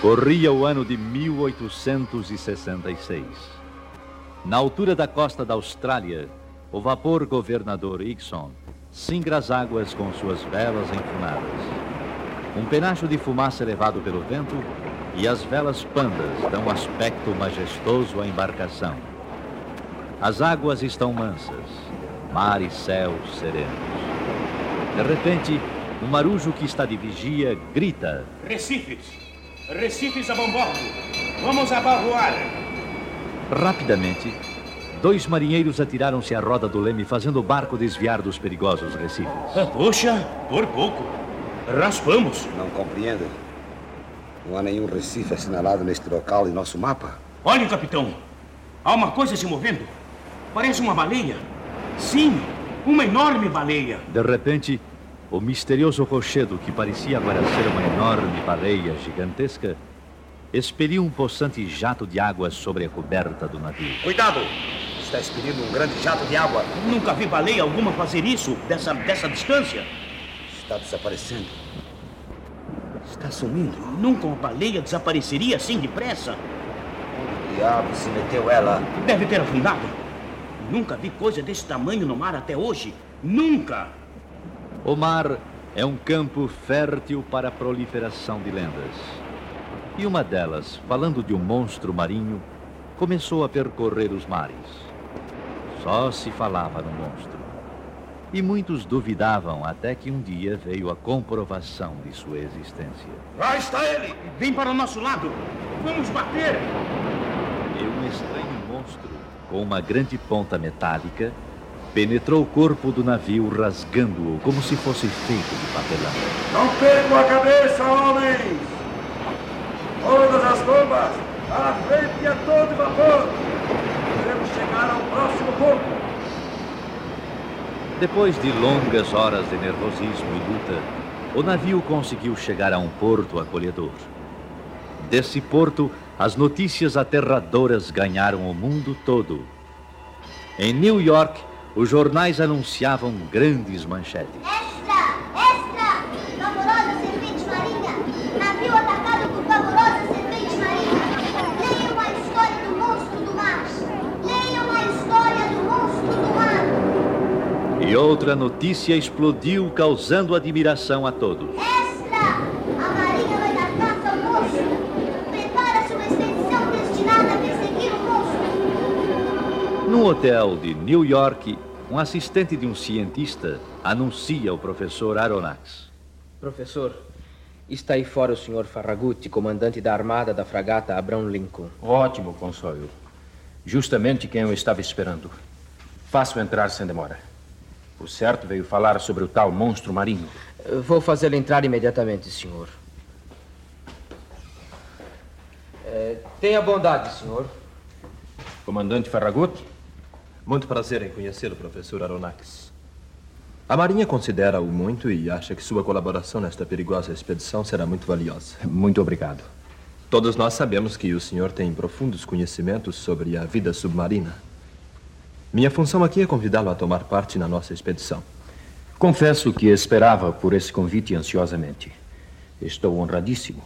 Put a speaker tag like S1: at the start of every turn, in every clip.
S1: Corria o ano de 1866. Na altura da costa da Austrália, o vapor governador Ixon singra as águas com suas velas enfunadas. Um penacho de fumaça levado pelo vento e as velas pandas dão aspecto majestoso à embarcação. As águas estão mansas, mar e céu serenos. De repente, um marujo que está de vigia grita:
S2: Recifes! Recifes a bombordo! Vamos abarroar!
S1: Rapidamente, dois marinheiros atiraram-se à roda do leme, fazendo o barco desviar dos perigosos recifes.
S2: Ah, Poxa, por pouco. Raspamos.
S3: Não compreendo. Não há nenhum recife assinalado neste local em nosso mapa.
S2: Olha, capitão. Há uma coisa se movendo. Parece uma baleia. Sim, uma enorme baleia.
S1: De repente, o misterioso rochedo, que parecia agora ser uma enorme baleia gigantesca, expeliu um possante jato de água sobre a coberta do navio.
S3: Cuidado! Está expelindo um grande jato de água.
S2: Nunca vi baleia alguma fazer isso dessa, dessa distância.
S3: Está desaparecendo. Está sumindo.
S2: Nunca uma baleia desapareceria assim depressa.
S3: Onde diabo se meteu ela?
S2: Deve ter afundado. Nunca vi coisa desse tamanho no mar até hoje. Nunca!
S1: O mar é um campo fértil para a proliferação de lendas. E uma delas, falando de um monstro marinho, começou a percorrer os mares. Só se falava no monstro. E muitos duvidavam até que um dia veio a comprovação de sua existência.
S2: Lá está ele! Vem para o nosso lado! Vamos bater!
S1: E um estranho monstro, com uma grande ponta metálica, penetrou o corpo do navio, rasgando-o como se fosse feito de papelão.
S4: Não percam a cabeça, homens! Todas as bombas, à frente e a todo vapor! Devemos chegar ao próximo ponto.
S1: Depois de longas horas de nervosismo e luta, o navio conseguiu chegar a um porto acolhedor. Desse porto, as notícias aterradoras ganharam o mundo todo. Em New York, os jornais anunciavam grandes manchetes.
S5: Extra! Extra! Vaporosa serpente marinha! Navio atacado por vaporosa serpente marinha! Leiam a história do monstro do mar! Leiam a história do monstro do mar!
S1: E outra notícia explodiu, causando admiração a todos.
S5: Extra! A marinha vai dar caça ao monstro! Prepara-se uma expedição destinada a perseguir o monstro!
S1: Num hotel de New York, um assistente de um cientista anuncia ao professor Aronnax.
S6: Professor, está aí fora o senhor Farragut, comandante da armada da fragata Abraham Lincoln.
S7: Ótimo, Consuelo. Justamente quem eu estava esperando. Faço entrar sem demora. O certo veio falar sobre o tal monstro marinho.
S6: Vou fazê-lo entrar imediatamente, senhor. É, tenha bondade, senhor.
S7: Comandante Farragut?
S8: Muito prazer em conhecê-lo, professor Aronnax. A Marinha considera-o muito e acha que sua colaboração nesta perigosa expedição será muito valiosa.
S7: Muito obrigado.
S8: Todos nós sabemos que o senhor tem profundos conhecimentos sobre a vida submarina. Minha função aqui é convidá-lo a tomar parte na nossa expedição.
S7: Confesso que esperava por esse convite ansiosamente. Estou honradíssimo.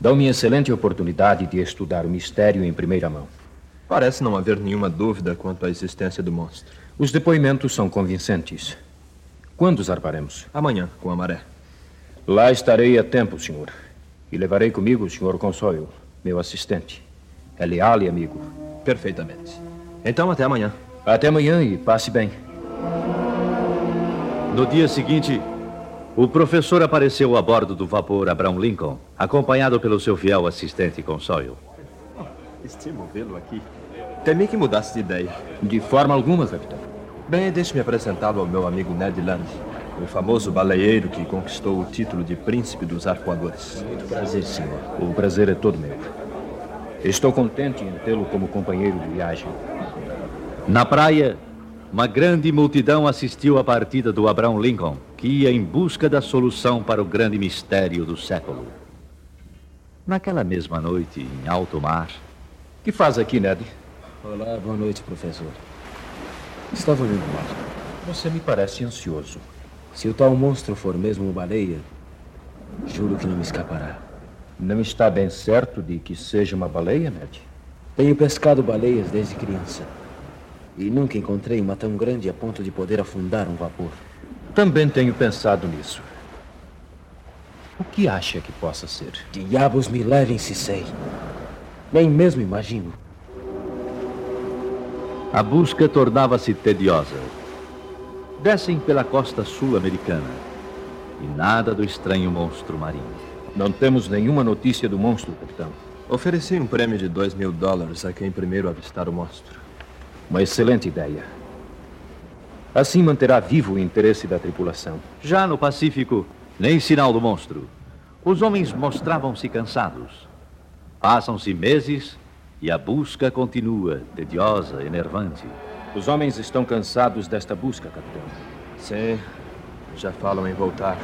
S7: Dá-me excelente oportunidade de estudar o mistério em primeira mão.
S8: Parece não haver nenhuma dúvida quanto à existência do monstro.
S7: Os depoimentos são convincentes. Quando zarparemos?
S8: Amanhã, com a maré.
S7: Lá estarei a tempo, senhor. E levarei comigo o senhor Consoio, meu assistente. É leal e amigo.
S8: Perfeitamente. Então, até amanhã.
S7: Até amanhã e passe bem.
S1: No dia seguinte, o professor apareceu a bordo do vapor Abraham Lincoln, acompanhado pelo seu fiel assistente Consoio.
S8: Estimo vê-lo aqui. Temi que mudasse de ideia.
S7: De forma alguma, capitão.
S8: Bem, deixe-me apresentá-lo ao meu amigo Ned Land, o famoso baleeiro que conquistou o título de príncipe dos arcoadores.
S7: Muito prazer, senhor. O prazer é todo meu. Estou contente em tê-lo como companheiro de viagem.
S1: Na praia, uma grande multidão assistiu à partida do Abraham Lincoln, que ia em busca da solução para o grande mistério do século. Naquela mesma noite, em alto mar,
S7: que faz aqui, Ned?
S9: Olá, boa noite, professor.
S6: Estava olhando mal.
S7: Você me parece ansioso.
S6: Se o tal monstro for mesmo uma baleia, juro que não me escapará.
S7: Não está bem certo de que seja uma baleia, Ned?
S6: Tenho pescado baleias desde criança. E nunca encontrei uma tão grande a ponto de poder afundar um vapor.
S7: Também tenho pensado nisso. O que acha que possa ser?
S6: Diabos me levem se sei. Nem mesmo imagino.
S1: A busca tornava-se tediosa. Descem pela costa sul-americana e nada do estranho monstro marinho.
S7: Não temos nenhuma notícia do monstro, capitão.
S8: Ofereci um prêmio de dois mil dólares a quem primeiro avistar o monstro.
S7: Uma excelente ideia. Assim manterá vivo o interesse da tripulação.
S1: Já no Pacífico, nem sinal do monstro. Os homens mostravam-se cansados. Passam-se meses e a busca continua, tediosa, enervante.
S7: Os homens estão cansados desta busca, capitão.
S8: Sim, já falam em voltar.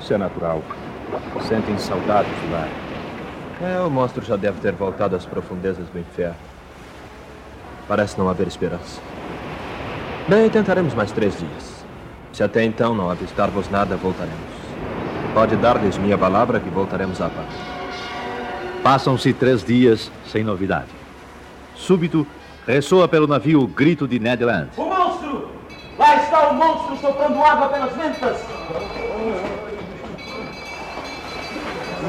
S7: Isso é natural. Sentem saudades do lar.
S8: É, o monstro já deve ter voltado às profundezas do inferno. Parece não haver esperança. Bem, tentaremos mais três dias. Se até então não avistarmos nada, voltaremos. Pode dar-lhes minha palavra que voltaremos à paz.
S1: Passam-se três dias sem novidade. Súbito, ressoa pelo navio o grito de Ned Land.
S2: O monstro! Lá está o monstro soprando água pelas ventas!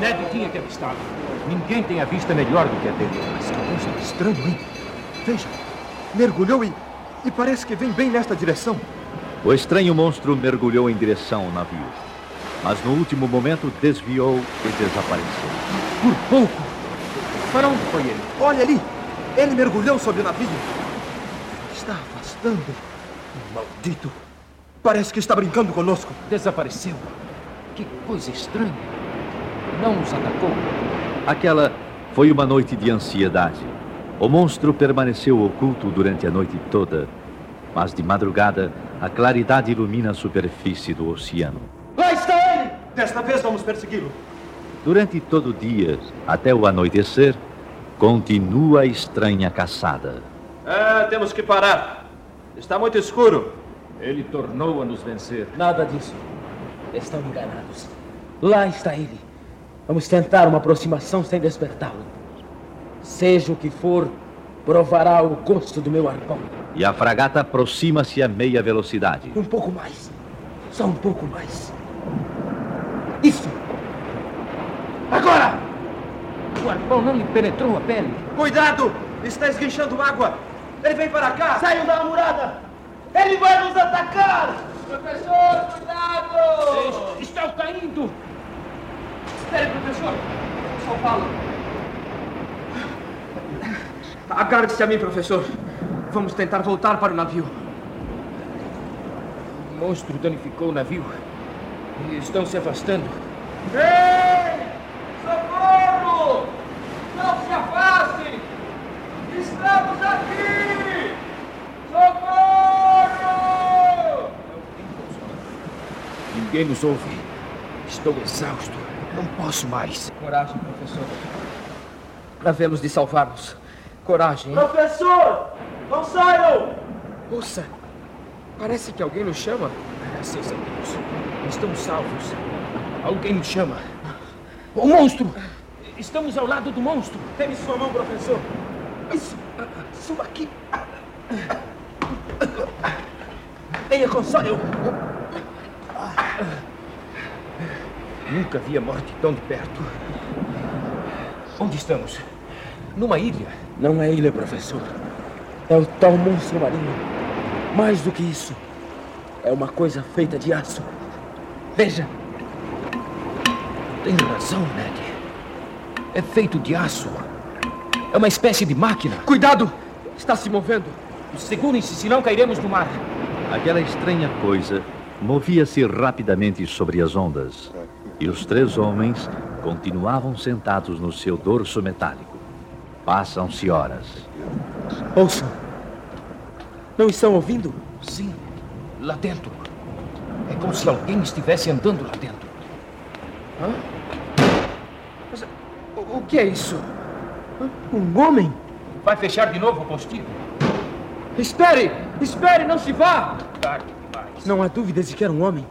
S7: Ned tinha que avistá-lo. Ninguém tem a vista melhor do que a dele.
S8: Mas que coisa estranha, hein? Veja, mergulhou e, e parece que vem bem nesta direção.
S1: O estranho monstro mergulhou em direção ao navio. Mas no último momento desviou e desapareceu.
S8: Por pouco. Para onde foi ele? Olha ali! Ele mergulhou sobre o navio. Está afastando. Maldito! Parece que está brincando conosco.
S7: Desapareceu. Que coisa estranha. Não nos atacou.
S1: Aquela foi uma noite de ansiedade. O monstro permaneceu oculto durante a noite toda, mas de madrugada a claridade ilumina a superfície do oceano.
S2: Lá está ele! Desta vez vamos persegui-lo.
S1: Durante todo o dia, até o anoitecer, continua a estranha caçada.
S2: É, temos que parar. Está muito escuro.
S7: Ele tornou a nos vencer.
S6: Nada disso. Estão enganados. Lá está ele. Vamos tentar uma aproximação sem despertá-lo. Seja o que for, provará o gosto do meu arpão.
S1: E a fragata aproxima-se a meia velocidade.
S6: Um pouco mais. Só um pouco mais. Isso!
S2: Agora!
S7: O arpão não lhe penetrou a pele.
S2: Cuidado! Está esguinchando água! Ele vem para cá! Saiam da amurada! Ele vai nos atacar! Professor, cuidado!
S7: Estão caindo!
S2: Espere, professor! Só fala. Agarre-se a mim, professor. Vamos tentar voltar para o navio.
S7: O monstro danificou o navio. E estão se afastando.
S2: Ei! Socorro! Não se afaste! Estamos aqui! Socorro!
S7: Ninguém nos ouve. Estou exausto. Não posso mais.
S6: Coragem, professor. Havemos de salvar-nos. Coragem, hein?
S2: Professor! Não saiam!
S6: Ouça! Parece que alguém nos chama.
S7: Graças a Deus. Estamos salvos. Alguém nos chama. O monstro! Estamos ao lado do monstro.
S2: Teme sua mão, professor.
S6: Isso! Suba aqui! Venha com só eu!
S7: Nunca vi a morte tão de perto. Onde estamos? Numa ilha.
S6: Não é ilha, professor. É o tal monstro marinho. Mais do que isso. É uma coisa feita de aço. Veja!
S7: Tem razão, Ned. É feito de aço. É uma espécie de máquina.
S6: Cuidado! Está se movendo.
S7: Segurem-se, senão cairemos no mar.
S1: Aquela estranha coisa movia-se rapidamente sobre as ondas. E os três homens continuavam sentados no seu dorso metálico. Passam-se horas.
S6: Ouçam! Não estão ouvindo?
S7: Sim, lá dentro. É como se alguém estivesse andando lá dentro.
S6: Hã? Mas, o, o que é isso? Um homem?
S7: Vai fechar de novo o postilho?
S6: Espere! Espere, não se vá! Não há dúvidas de que era um homem.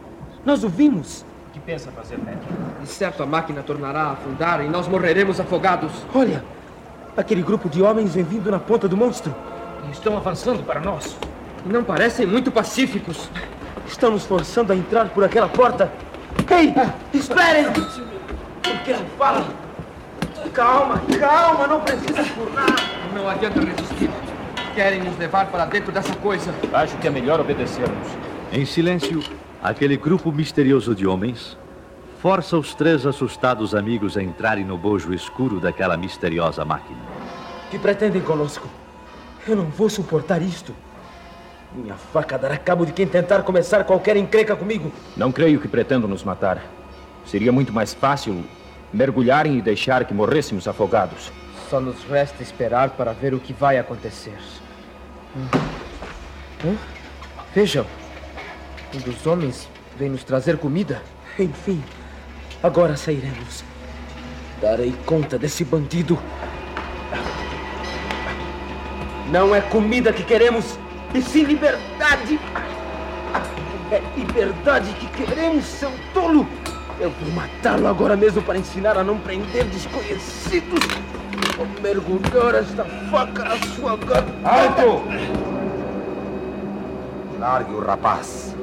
S6: Nós o vimos.
S7: O que pensa fazer, Ned?
S6: De certo, a máquina tornará a afundar e nós morreremos afogados. Olha! Aquele grupo de homens vem vindo na ponta do monstro.
S7: E estão avançando para nós.
S6: E não parecem muito pacíficos. Estão nos forçando a entrar por aquela porta. Ei! Esperem! Por que não falam? Calma, calma, não precisa por nada. Não adianta resistir. Querem nos levar para dentro dessa coisa.
S7: Acho que é melhor obedecermos.
S1: Em silêncio, aquele grupo misterioso de homens força os três assustados amigos a entrarem no bojo escuro daquela misteriosa máquina.
S6: Que pretendem conosco? Eu não vou suportar isto. Minha faca dará cabo de quem tentar começar qualquer encrenca comigo.
S7: Não creio que pretendam nos matar. Seria muito mais fácil mergulharem e deixar que morrêssemos afogados.
S6: Só nos resta esperar para ver o que vai acontecer. Hum. Hum? Vejam, um dos homens vem nos trazer comida. Enfim, agora sairemos. Darei conta desse bandido. Não é comida que queremos, e sim liberdade. É liberdade que queremos, seu tolo. Eu vou matá-lo agora mesmo para ensinar a não prender desconhecidos. Vou mergulhar esta faca na sua garganta.
S3: Alto! Largue o rapaz.